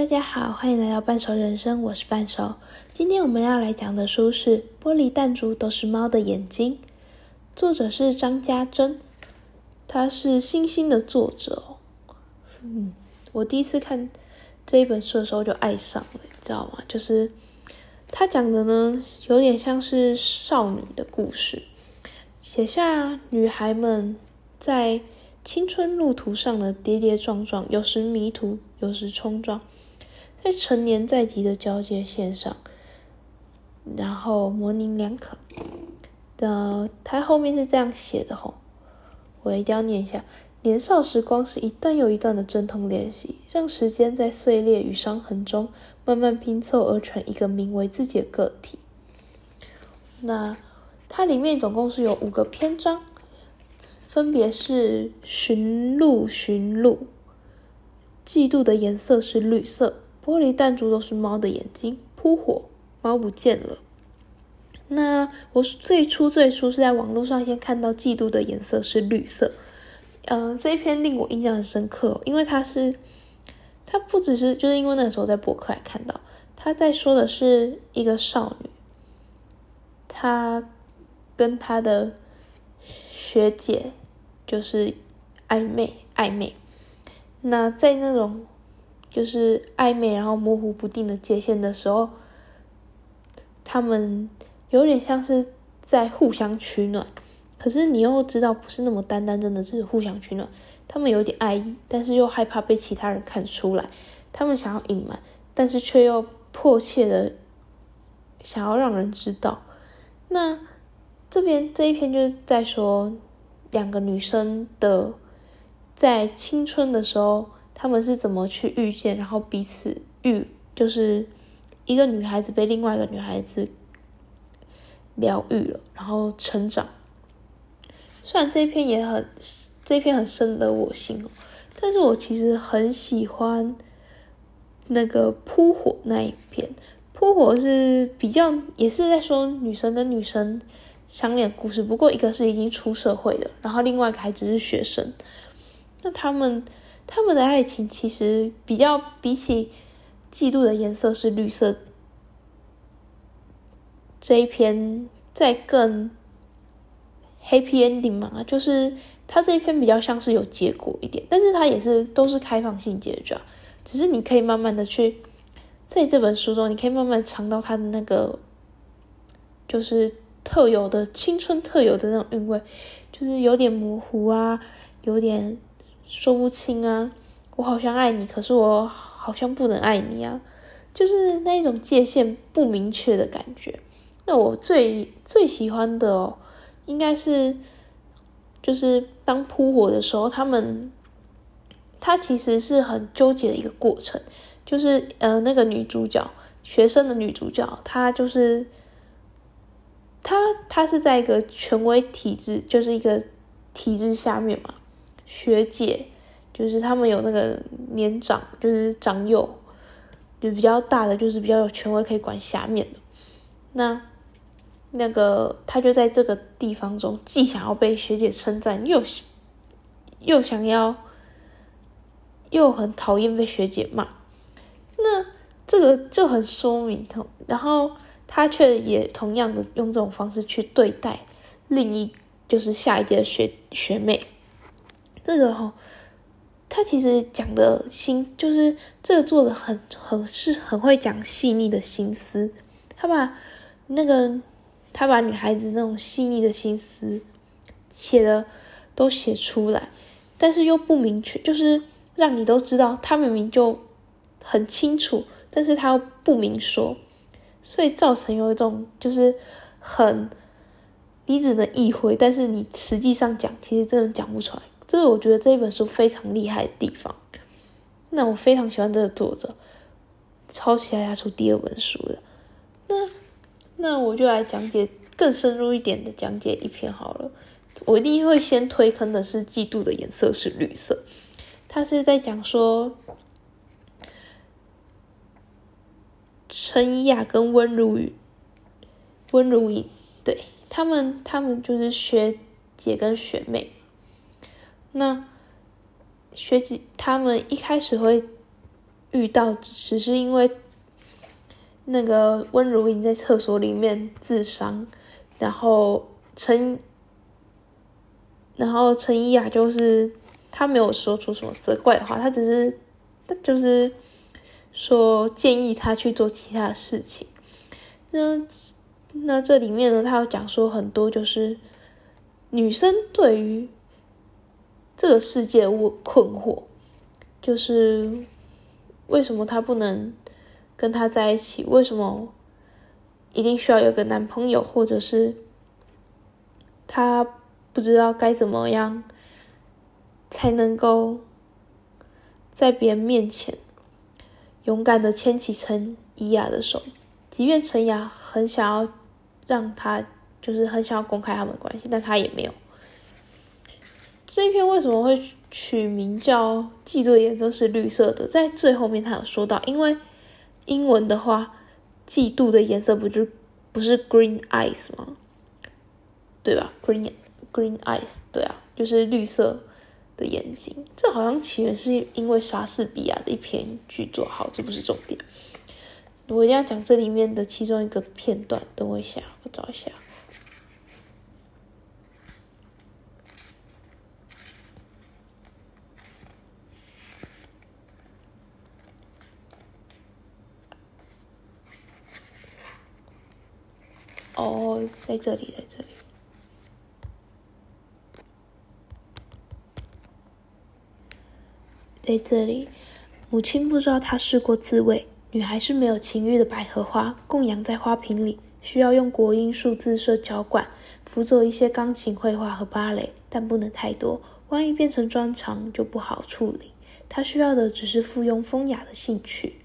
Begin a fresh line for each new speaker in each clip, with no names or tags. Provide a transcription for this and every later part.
大家好，欢迎来到半熟人生，我是半熟。今天我们要来讲的书是《玻璃弹珠都是猫的眼睛》，作者是张家珍，他是星星的作者。嗯，我第一次看这一本书的时候就爱上了，你知道吗？就是他讲的呢，有点像是少女的故事，写下女孩们在。青春路途上的跌跌撞撞，有时迷途，有时冲撞，在成年在即的交界线上，然后模棱两可。的，他后面是这样写的吼，我一定要念一下：年少时光是一段又一段的阵痛练习，让时间在碎裂与伤痕中慢慢拼凑而成一个名为自己的个体。那它里面总共是有五个篇章。分别是寻路，寻路。嫉妒的颜色是绿色，玻璃弹珠都是猫的眼睛。扑火，猫不见了。那我最初最初是在网络上先看到嫉妒的颜色是绿色，呃，这一篇令我印象很深刻，因为它是，它不只是就是因为那个时候在博客来看到，他在说的是一个少女，她跟她的学姐。就是暧昧，暧昧。那在那种就是暧昧，然后模糊不定的界限的时候，他们有点像是在互相取暖。可是你又知道，不是那么单单真的是互相取暖。他们有点爱意，但是又害怕被其他人看出来。他们想要隐瞒，但是却又迫切的想要让人知道。那这边这一篇就是在说。两个女生的在青春的时候，他们是怎么去遇见，然后彼此遇，就是一个女孩子被另外一个女孩子疗愈了，然后成长。虽然这一篇也很，这一篇很深得我心哦，但是我其实很喜欢那个扑火那一篇。扑火是比较，也是在说女生跟女生。相恋故事，不过一个是已经出社会的，然后另外一个还只是学生。那他们他们的爱情其实比较比起嫉妒的颜色是绿色这一篇再更 happy ending 嘛，就是他这一篇比较像是有结果一点，但是它也是都是开放性结局，只是你可以慢慢的去在这本书中，你可以慢慢尝到它的那个就是。特有的青春特有的那种韵味，就是有点模糊啊，有点说不清啊。我好像爱你，可是我好像不能爱你啊，就是那一种界限不明确的感觉。那我最最喜欢的哦，应该是就是当扑火的时候，他们他其实是很纠结的一个过程，就是呃那个女主角学生的女主角，她就是。她她是在一个权威体制，就是一个体制下面嘛。学姐就是他们有那个年长，就是长幼，就比较大的，就是比较有权威可以管下面的。那那个他就在这个地方中，既想要被学姐称赞，又又想要，又很讨厌被学姐骂。那这个就很说明，然后。他却也同样的用这种方式去对待另一，就是下一届的学学妹。这个哈，他其实讲的心，就是这个作者很很是很会讲细腻的心思。他把那个他把女孩子那种细腻的心思写的都写出来，但是又不明确，就是让你都知道他明明就很清楚，但是他又不明说。所以造成有一种就是很你只能意会，但是你实际上讲，其实真的讲不出来。这是我觉得这一本书非常厉害的地方。那我非常喜欢这个作者，超期待他出第二本书的。那那我就来讲解更深入一点的讲解一篇好了。我一定会先推坑的是《嫉妒的颜色是绿色》，他是在讲说。陈怡雅跟温如雨，温如雨，对他们，他们就是学姐跟学妹。那学姐他们一开始会遇到，只是因为那个温如莹在厕所里面自伤，然后陈，然后陈依雅就是他没有说出什么责怪的话，他只是他就是说建议他去做其他的事情。那那这里面呢，他有讲说很多就是女生对于这个世界我困惑，就是为什么她不能跟他在一起？为什么一定需要有个男朋友？或者是她不知道该怎么样才能够在别人面前勇敢的牵起陈怡雅的手？即便陈雅很想要让他，就是很想要公开他们的关系，但他也没有。这一篇为什么会取名叫《嫉妒的颜色是绿色的》？在最后面他有说到，因为英文的话，嫉妒的颜色不就不是 green eyes 吗？对吧？green green eyes，对啊，就是绿色的眼睛。这好像起源是因为莎士比亚的一篇剧作。好，这不是重点。我一定要讲这里面的其中一个片段，等我一下，我找一下。哦，在这里，在这里，在这里，母亲不知道他试过自慰。女孩是没有情欲的百合花，供养在花瓶里，需要用国音数字社交管辅佐一些钢琴、绘画和芭蕾，但不能太多，万一变成专长就不好处理。她需要的只是附庸风雅的兴趣。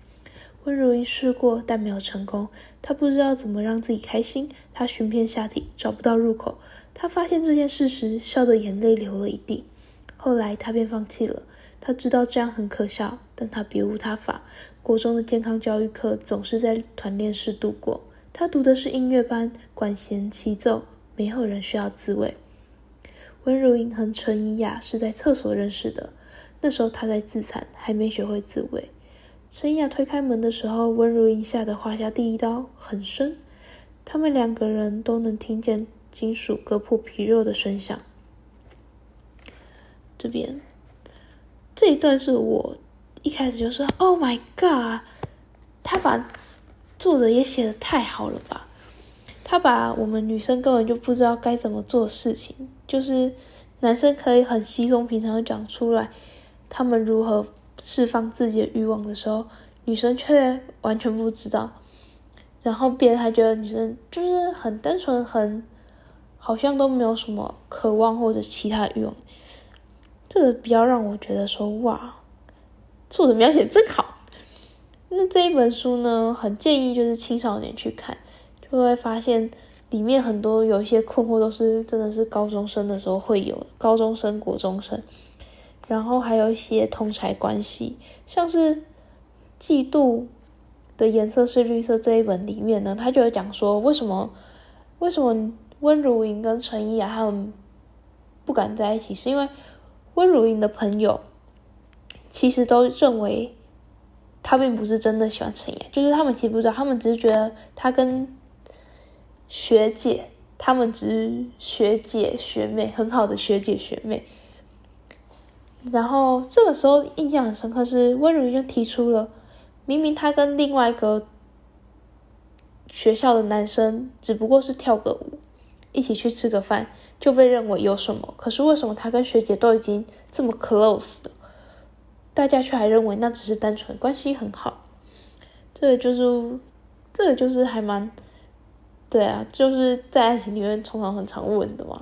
温如英试过，但没有成功。她不知道怎么让自己开心。她寻遍下体，找不到入口。她发现这件事时，笑得眼泪流了一地。后来，她便放弃了。她知道这样很可笑，但她别无他法。国中的健康教育课总是在团练室度过。他读的是音乐班，管弦齐奏，没有人需要自慰。温如英和陈怡雅是在厕所认识的，那时候她在自残，还没学会自慰。陈雅推开门的时候，温如英吓得划下第一刀，很深。他们两个人都能听见金属割破皮肉的声响。这边这一段是我。一开始就说：“Oh my god！” 他把作者也写的太好了吧？他把我们女生根本就不知道该怎么做事情，就是男生可以很稀松平常的讲出来，他们如何释放自己的欲望的时候，女生却完全不知道。然后别人还觉得女生就是很单纯，很好像都没有什么渴望或者其他欲望。这个比较让我觉得说哇。作者描写真好，那这一本书呢，很建议就是青少年去看，就会发现里面很多有一些困惑都是真的是高中生的时候会有，高中生、国中生，然后还有一些同才关系，像是嫉妒的颜色是绿色这一本里面呢，他就有讲说为什么为什么温如莹跟陈怡雅他们不敢在一起，是因为温如莹的朋友。其实都认为他并不是真的喜欢陈妍，就是他们其实不知道，他们只是觉得他跟学姐，他们只是学姐学妹，很好的学姐学妹。然后这个时候印象很深刻，是温如就提出了，明明他跟另外一个学校的男生只不过是跳个舞，一起去吃个饭，就被认为有什么？可是为什么他跟学姐都已经这么 close 了？大家却还认为那只是单纯关系很好，这个就是，这个就是还蛮，对啊，就是在爱情里面通常很常问的嘛。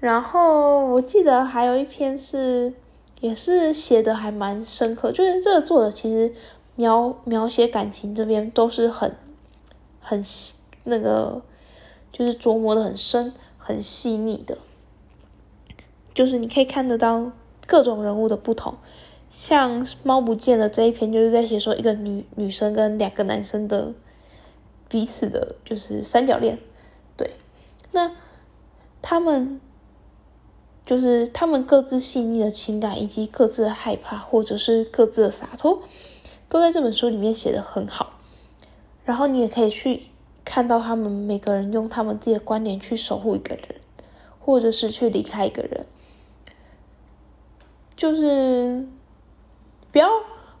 然后我记得还有一篇是，也是写的还蛮深刻，就是这个作者其实描描写感情这边都是很很那个，就是琢磨的很深、很细腻的，就是你可以看得到各种人物的不同。像猫不见了这一篇，就是在写说一个女女生跟两个男生的彼此的，就是三角恋。对，那他们就是他们各自细腻的情感，以及各自的害怕，或者是各自的洒脱，都在这本书里面写的很好。然后你也可以去看到他们每个人用他们自己的观点去守护一个人，或者是去离开一个人，就是不要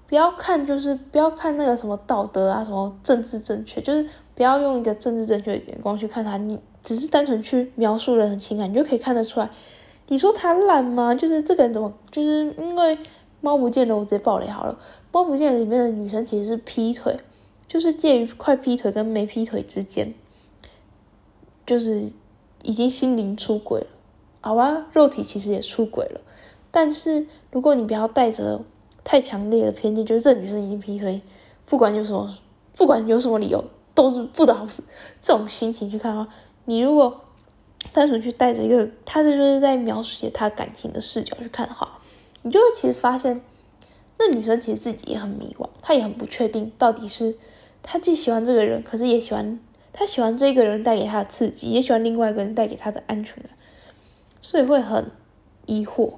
不要看，就是不要看那个什么道德啊，什么政治正确，就是不要用一个政治正确的眼光去看他，你只是单纯去描述人的情感，你就可以看得出来。你说他烂吗？就是这个人怎么？就是因为猫不见了，我直接爆雷好了。猫不见了里面的女生其实是劈腿。就是介于快劈腿跟没劈腿之间，就是已经心灵出轨了，好吧，肉体其实也出轨了。但是如果你不要带着太强烈的偏见，就是这女生已经劈腿，不管有什么，不管有什么理由，都是不得好死。这种心情去看的话，你如果单纯去带着一个他这就是在描写他感情的视角去看的话，你就会其实发现，那女生其实自己也很迷惘，她也很不确定到底是。他既喜欢这个人，可是也喜欢他喜欢这个人带给他的刺激，也喜欢另外一个人带给他的安全感，所以会很疑惑。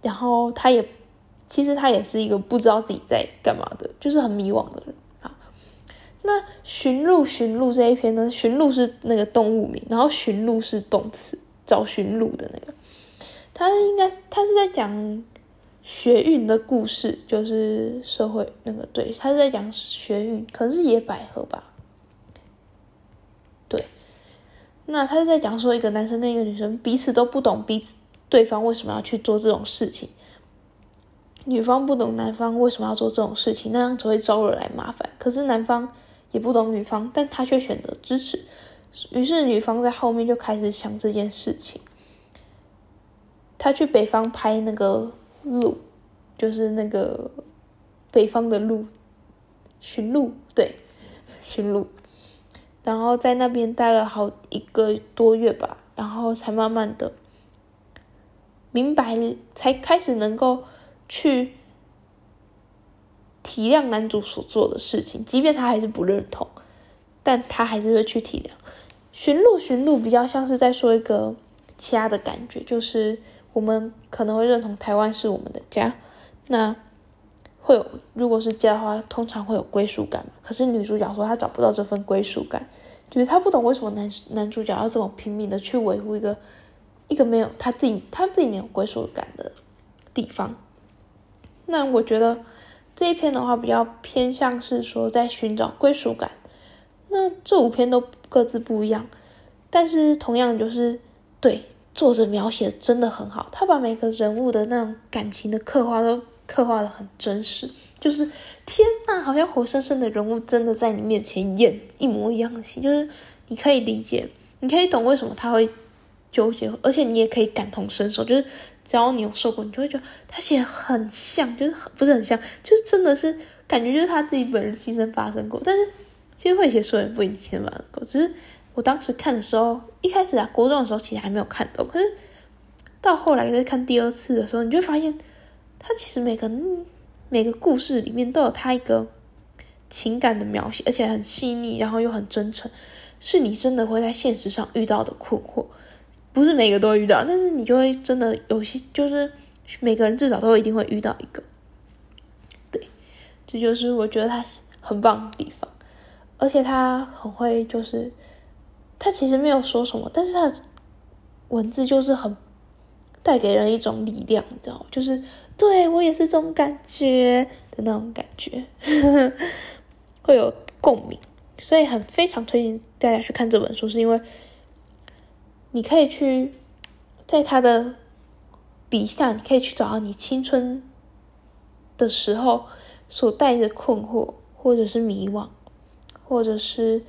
然后他也其实他也是一个不知道自己在干嘛的，就是很迷惘的人。那寻路寻路这一篇呢？寻路是那个动物名，然后寻路是动词，找寻路的那个。他应该他是在讲。学运的故事就是社会那个对，他是在讲学运，可是野百合吧。对，那他是在讲说一个男生跟一个女生彼此都不懂彼此对方为什么要去做这种事情，女方不懂男方为什么要做这种事情，那样只会招惹来麻烦。可是男方也不懂女方，但他却选择支持，于是女方在后面就开始想这件事情。他去北方拍那个。路，就是那个北方的路，驯鹿，对，驯鹿，然后在那边待了好一个多月吧，然后才慢慢的明白，才开始能够去体谅男主所做的事情，即便他还是不认同，但他还是会去体谅。寻路寻路比较像是在说一个家的感觉，就是。我们可能会认同台湾是我们的家，那会有如果是家的话，通常会有归属感。可是女主角说她找不到这份归属感，就是她不懂为什么男男主角要这么拼命的去维护一个一个没有他自己他自己没有归属感的地方。那我觉得这一篇的话比较偏向是说在寻找归属感。那这五篇都各自不一样，但是同样就是对。作者描写真的很好，他把每个人物的那种感情的刻画都刻画的很真实，就是天呐，好像活生生的人物真的在你面前演一模一样的戏，就是你可以理解，你可以懂为什么他会纠结，而且你也可以感同身受，就是只要你有受过，你就会觉得他写很像，就是不是很像，就是真的是感觉就是他自己本人亲身发生过，但是其实会写书人不一定亲身发生过，只是。我当时看的时候，一开始啊，国中的时候其实还没有看到，可是到后来再看第二次的时候，你就发现，他其实每个每个故事里面都有他一个情感的描写，而且很细腻，然后又很真诚，是你真的会在现实上遇到的困惑，不是每个都遇到，但是你就会真的有些，就是每个人至少都一定会遇到一个，对，这就是我觉得他很棒的地方，而且他很会就是。他其实没有说什么，但是他的文字就是很带给人一种力量，你知道吗？就是对我也是这种感觉的那种感觉，会有共鸣，所以很非常推荐大家去看这本书，是因为你可以去在他的笔下，你可以去找到你青春的时候所带着困惑，或者是迷惘，或者是。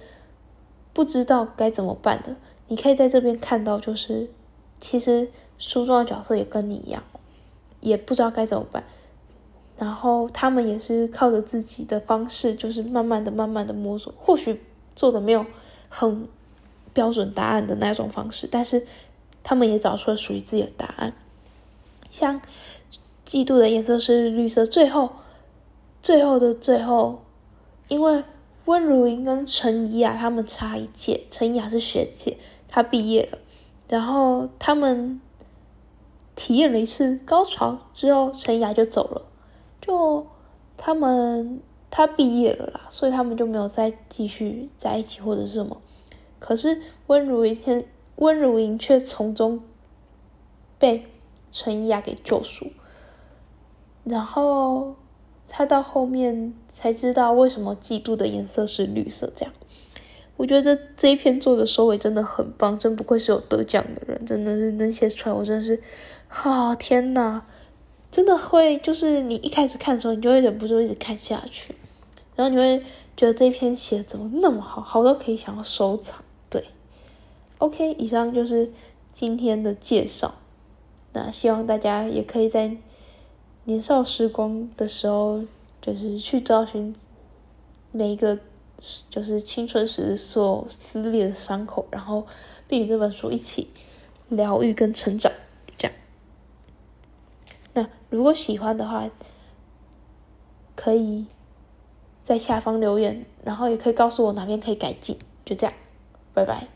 不知道该怎么办的，你可以在这边看到，就是其实书中的角色也跟你一样，也不知道该怎么办。然后他们也是靠着自己的方式，就是慢慢的、慢慢的摸索。或许做的没有很标准答案的那种方式，但是他们也找出了属于自己的答案。像嫉妒的颜色是绿色，最后最后的最后，因为。温如莹跟陈怡雅他们差一届，陈怡雅是学姐，她毕业了，然后他们体验了一次高潮之后，陈怡雅就走了，就他们他毕业了啦，所以他们就没有再继续在一起或者是什么。可是温如天温如莹却从中被陈雅给救赎，然后他到后面才知道为什么嫉妒的颜色是绿色。这样，我觉得这这一篇做的收尾真的很棒，真不愧是有得奖的人，真的是能写出来，我真的是，啊天呐！真的会，就是你一开始看的时候，你就会忍不住一直看下去，然后你会觉得这篇写的怎么那么好，好到可以想要收藏。，OK，以上就是今天的介绍。那希望大家也可以在年少时光的时候，就是去找寻每一个就是青春时所撕裂的伤口，然后并与这本书一起疗愈跟成长。这样那如果喜欢的话，可以在下方留言，然后也可以告诉我哪边可以改进。就这样，拜拜。